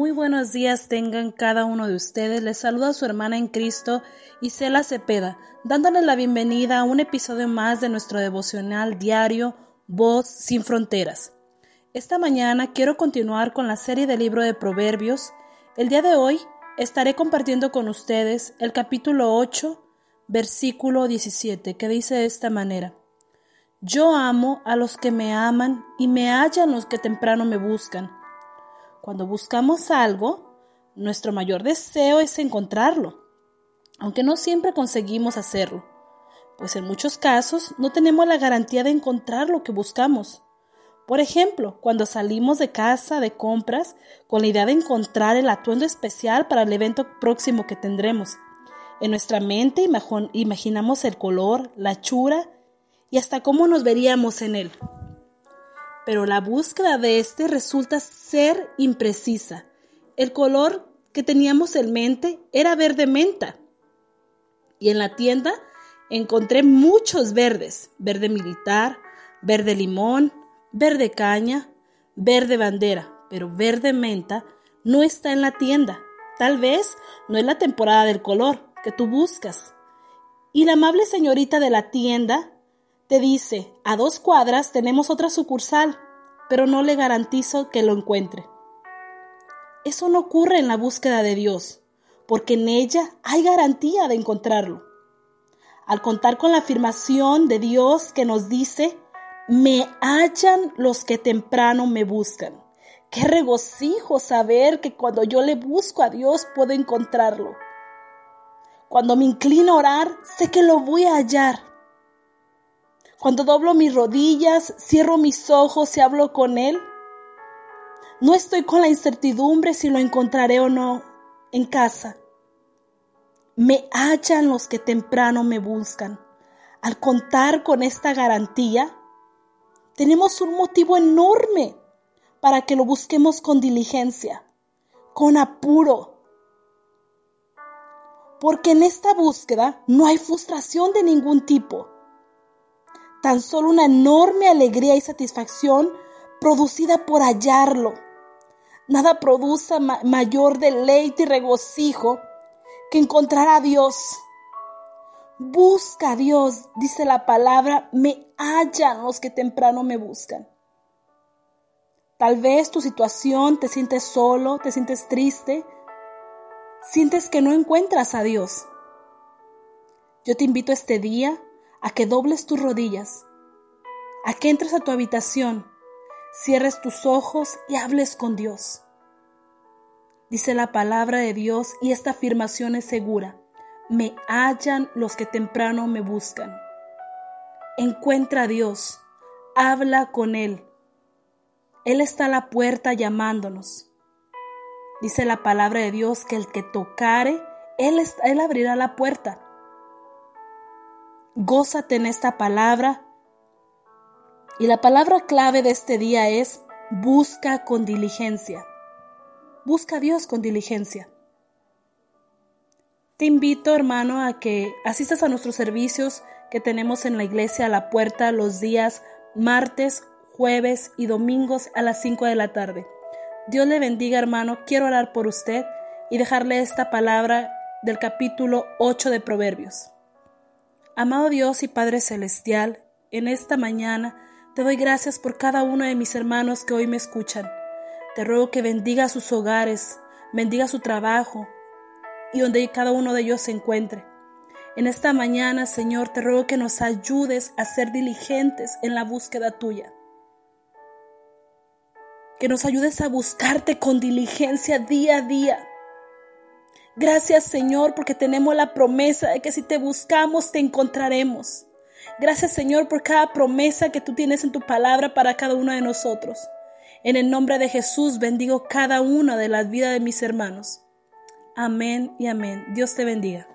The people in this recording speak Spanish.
Muy buenos días tengan cada uno de ustedes. Les saluda su hermana en Cristo, Isela Cepeda, dándoles la bienvenida a un episodio más de nuestro devocional diario Voz sin Fronteras. Esta mañana quiero continuar con la serie del libro de Proverbios. El día de hoy estaré compartiendo con ustedes el capítulo 8, versículo 17, que dice de esta manera. Yo amo a los que me aman y me hallan los que temprano me buscan. Cuando buscamos algo, nuestro mayor deseo es encontrarlo, aunque no siempre conseguimos hacerlo, pues en muchos casos no tenemos la garantía de encontrar lo que buscamos. Por ejemplo, cuando salimos de casa de compras con la idea de encontrar el atuendo especial para el evento próximo que tendremos. En nuestra mente imaginamos el color, la chura y hasta cómo nos veríamos en él pero la búsqueda de este resulta ser imprecisa. El color que teníamos en mente era verde menta. Y en la tienda encontré muchos verdes, verde militar, verde limón, verde caña, verde bandera, pero verde menta no está en la tienda. Tal vez no es la temporada del color que tú buscas. Y la amable señorita de la tienda te dice, a dos cuadras tenemos otra sucursal, pero no le garantizo que lo encuentre. Eso no ocurre en la búsqueda de Dios, porque en ella hay garantía de encontrarlo. Al contar con la afirmación de Dios que nos dice, me hallan los que temprano me buscan. Qué regocijo saber que cuando yo le busco a Dios puedo encontrarlo. Cuando me inclino a orar, sé que lo voy a hallar. Cuando doblo mis rodillas, cierro mis ojos y hablo con Él. No estoy con la incertidumbre si lo encontraré o no en casa. Me hallan los que temprano me buscan. Al contar con esta garantía, tenemos un motivo enorme para que lo busquemos con diligencia, con apuro. Porque en esta búsqueda no hay frustración de ningún tipo tan solo una enorme alegría y satisfacción producida por hallarlo. Nada produce mayor deleite y regocijo que encontrar a Dios. Busca a Dios, dice la palabra, me hallan los que temprano me buscan. Tal vez tu situación te sientes solo, te sientes triste, sientes que no encuentras a Dios. Yo te invito este día a que dobles tus rodillas, a que entres a tu habitación, cierres tus ojos y hables con Dios. Dice la palabra de Dios y esta afirmación es segura. Me hallan los que temprano me buscan. Encuentra a Dios, habla con Él. Él está a la puerta llamándonos. Dice la palabra de Dios que el que tocare, Él, él abrirá la puerta. Gózate en esta palabra. Y la palabra clave de este día es busca con diligencia. Busca a Dios con diligencia. Te invito, hermano, a que asistas a nuestros servicios que tenemos en la iglesia a la puerta los días martes, jueves y domingos a las 5 de la tarde. Dios le bendiga, hermano. Quiero orar por usted y dejarle esta palabra del capítulo 8 de Proverbios. Amado Dios y Padre Celestial, en esta mañana te doy gracias por cada uno de mis hermanos que hoy me escuchan. Te ruego que bendiga sus hogares, bendiga su trabajo y donde cada uno de ellos se encuentre. En esta mañana, Señor, te ruego que nos ayudes a ser diligentes en la búsqueda tuya. Que nos ayudes a buscarte con diligencia día a día Gracias Señor porque tenemos la promesa de que si te buscamos te encontraremos. Gracias Señor por cada promesa que tú tienes en tu palabra para cada uno de nosotros. En el nombre de Jesús bendigo cada una de las vidas de mis hermanos. Amén y amén. Dios te bendiga.